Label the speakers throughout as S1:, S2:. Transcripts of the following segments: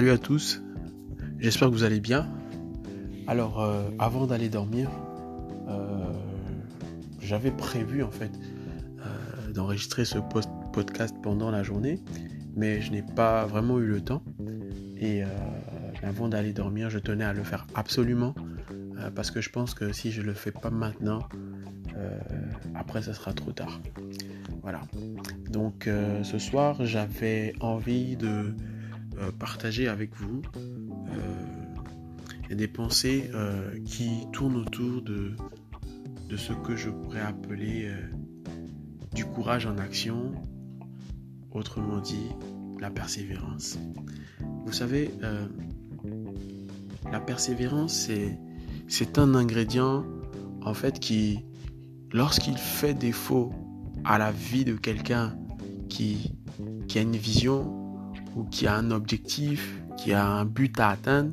S1: Salut à tous, j'espère que vous allez bien. Alors, euh, avant d'aller dormir, euh, j'avais prévu en fait euh, d'enregistrer ce podcast pendant la journée, mais je n'ai pas vraiment eu le temps. Et avant d'aller dormir, je tenais à le faire absolument parce que je pense que si je le fais pas maintenant, après ça sera trop tard. Voilà. Donc ce soir, j'avais envie de euh, partager avec vous euh, des pensées euh, qui tournent autour de, de ce que je pourrais appeler du courage en action, autrement dit la persévérance. Vous savez, la persévérance, c'est, un ingrédient en fait qui, lorsqu'il fait défaut à la vie de quelqu'un qui, qui a une vision, ou qui a un objectif, qui a un but à atteindre,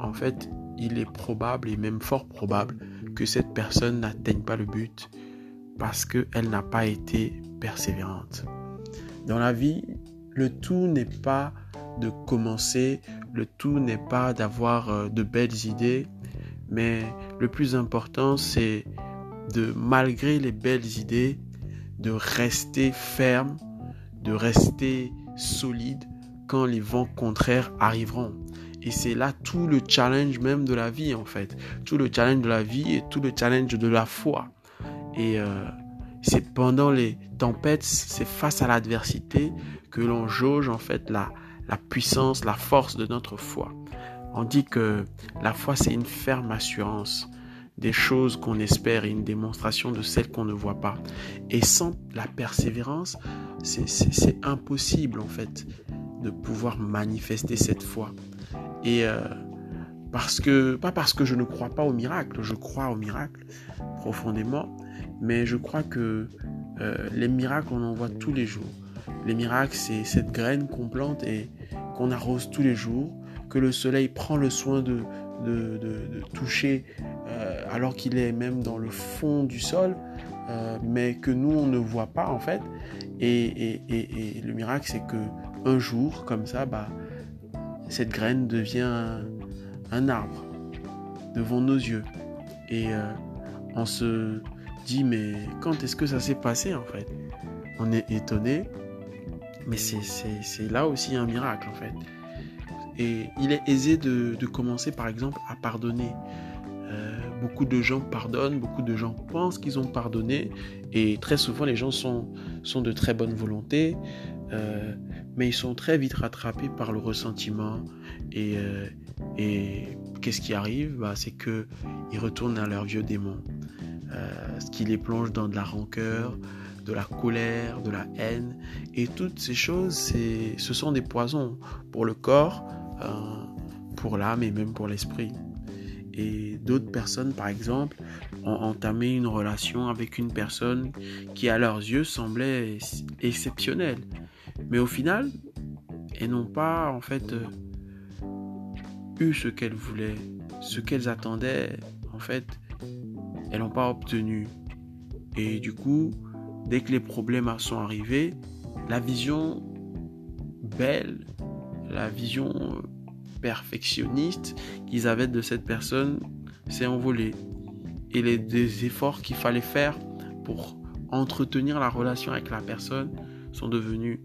S1: en fait, il est probable et même fort probable que cette personne n'atteigne pas le but parce qu'elle n'a pas été persévérante. Dans la vie, le tout n'est pas de commencer, le tout n'est pas d'avoir euh, de belles idées, mais le plus important, c'est de, malgré les belles idées, de rester ferme, de rester solide quand les vents contraires arriveront. Et c'est là tout le challenge même de la vie en fait. Tout le challenge de la vie et tout le challenge de la foi. Et euh, c'est pendant les tempêtes, c'est face à l'adversité que l'on jauge en fait la, la puissance, la force de notre foi. On dit que la foi c'est une ferme assurance des choses qu'on espère et une démonstration de celles qu'on ne voit pas. Et sans la persévérance, c'est impossible en fait de pouvoir manifester cette foi. Et euh, parce que, pas parce que je ne crois pas au miracle, je crois au miracle profondément, mais je crois que euh, les miracles, on en voit tous les jours. Les miracles, c'est cette graine qu'on plante et qu'on arrose tous les jours, que le soleil prend le soin de, de, toucher alors qu'il est même dans le fond du sol, euh, mais que nous on ne voit pas en fait. Et, le miracle c'est que un jour comme ça, bah, cette graine devient un, arbre devant nos yeux. Et euh, on se dit mais quand est-ce que ça s'est passé en fait? On est étonné, mais c'est là aussi un miracle en fait. Et il est aisé de, commencer par exemple à pardonner. Euh, beaucoup de gens pardonnent, beaucoup de gens pensent qu'ils ont pardonné et très souvent les gens sont, sont de très bonne volonté, euh, mais ils sont très vite rattrapés par le ressentiment et, euh, et qu'est-ce qui arrive? Bah, C'est qu'ils retournent à leur vieux démon, ce qui les plonge dans de la rancœur, de la colère, de la haine et toutes ces choses, ce sont des poisons pour le corps, euh, pour l'âme et même pour l'esprit. Et d'autres personnes, par exemple, ont entamé une relation avec une personne qui, à leurs yeux, semblait exceptionnelle. Mais au final, elles n'ont pas, en fait, euh, eu ce qu'elles voulaient, ce qu'elles attendaient. En fait, elles n'ont pas obtenu. Et du coup, dès que les problèmes sont arrivés, la vision belle la vision perfectionniste qu'ils avaient de cette personne s'est envolée. Et les, efforts qu'il fallait faire pour entretenir la relation avec la personne sont devenus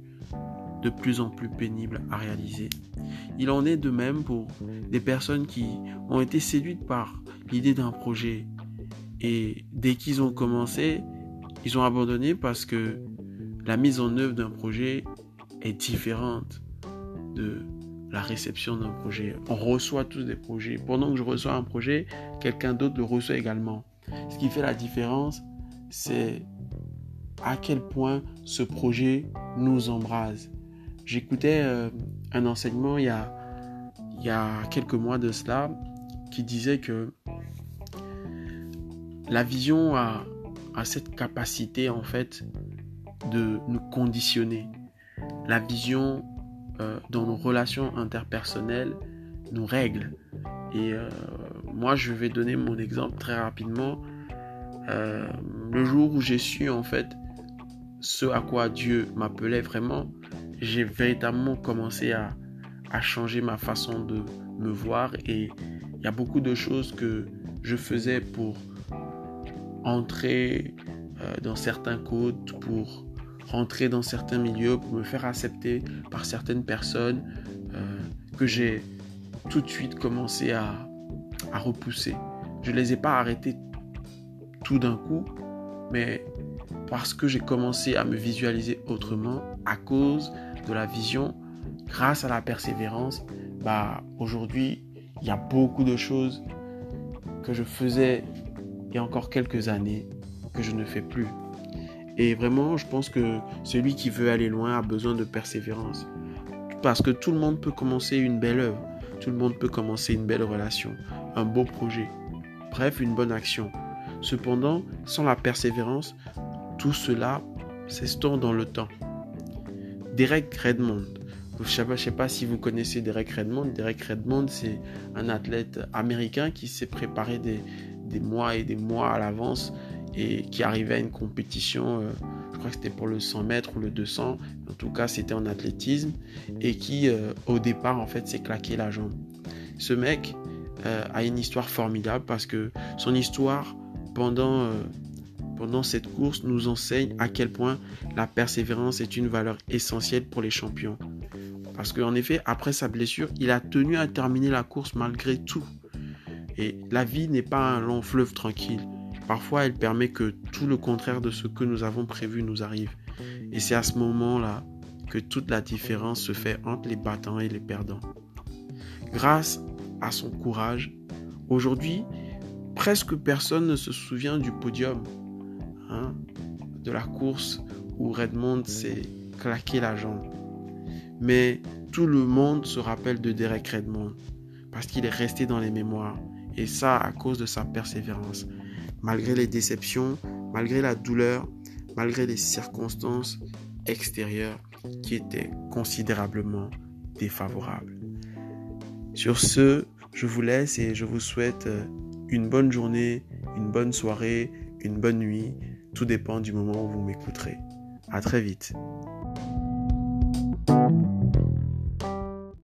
S1: de plus en plus pénibles à réaliser. Il en est de même pour des personnes qui ont été séduites par l'idée d'un projet et dès qu'ils ont commencé, ils ont abandonné parce que la mise en œuvre d'un projet est différente de la réception d'un projet. On reçoit tous des projets. Pendant que je reçois un projet, quelqu'un d'autre le reçoit également. Ce qui fait la différence, c'est à quel point ce projet nous embrase. J'écoutais euh, un enseignement il y, a, il y a quelques mois de cela qui disait que la vision a, a cette capacité en fait de nous conditionner. La vision euh, dans nos relations interpersonnelles nous règle. Et euh, moi, je vais donner mon exemple très rapidement. Euh, le jour où j'ai su en fait ce à quoi Dieu m'appelait vraiment, j'ai véritablement commencé à, a changé ma façon de me voir et il y a beaucoup de choses que je faisais pour entrer dans certains codes, pour rentrer dans certains milieux, pour me faire accepter par certaines personnes euh, que j'ai tout de suite commencé à, à repousser. Je ne les ai pas arrêtés tout d'un coup, mais parce que j'ai commencé à me visualiser autrement à cause de la vision, grâce à la persévérance, bah aujourd'hui, il y a beaucoup de choses que je faisais il y a encore quelques années que je ne fais plus. Et vraiment, je pense que celui qui veut aller loin a besoin de persévérance. Parce que tout le monde peut commencer une belle œuvre, tout le monde peut commencer une belle relation, un beau projet, bref, une bonne action. Cependant, sans la persévérance, tout cela s'estompe dans le temps. Derek Redmond. Je ne sais, pas si vous connaissez Derek Redmond. Derek Redmond, c'est un athlète américain qui s'est préparé des, des, mois et des mois à l'avance et qui arrivait à une compétition, euh, je crois que c'était pour le 100 mètres ou le 200, en tout cas c'était en athlétisme, et qui euh, au départ en fait s'est claqué la jambe. Ce mec euh, a une histoire formidable parce que son histoire pendant pendant cette course nous enseigne à quel point la persévérance est une valeur essentielle pour les champions. Parce qu'en effet, après sa blessure, il a tenu à terminer la course malgré tout. Et la vie n'est pas un long fleuve tranquille. Parfois, elle permet que tout le contraire de ce que nous avons prévu nous arrive. Et c'est à ce moment-là que toute la différence se fait entre les battants et les perdants. Grâce à son courage, aujourd'hui, presque personne ne se souvient du podium Hein, de la course où Redmond s'est claqué la jambe. Mais tout le monde se rappelle de Derek Redmond parce qu'il est resté dans les mémoires. Et ça à cause de sa persévérance. Malgré les déceptions, malgré la douleur, malgré les circonstances extérieures qui étaient considérablement défavorables. Sur ce, je vous laisse et je vous souhaite euh, une bonne journée, une bonne soirée, une bonne nuit tout dépend du moment où vous m'écouterez. À très vite.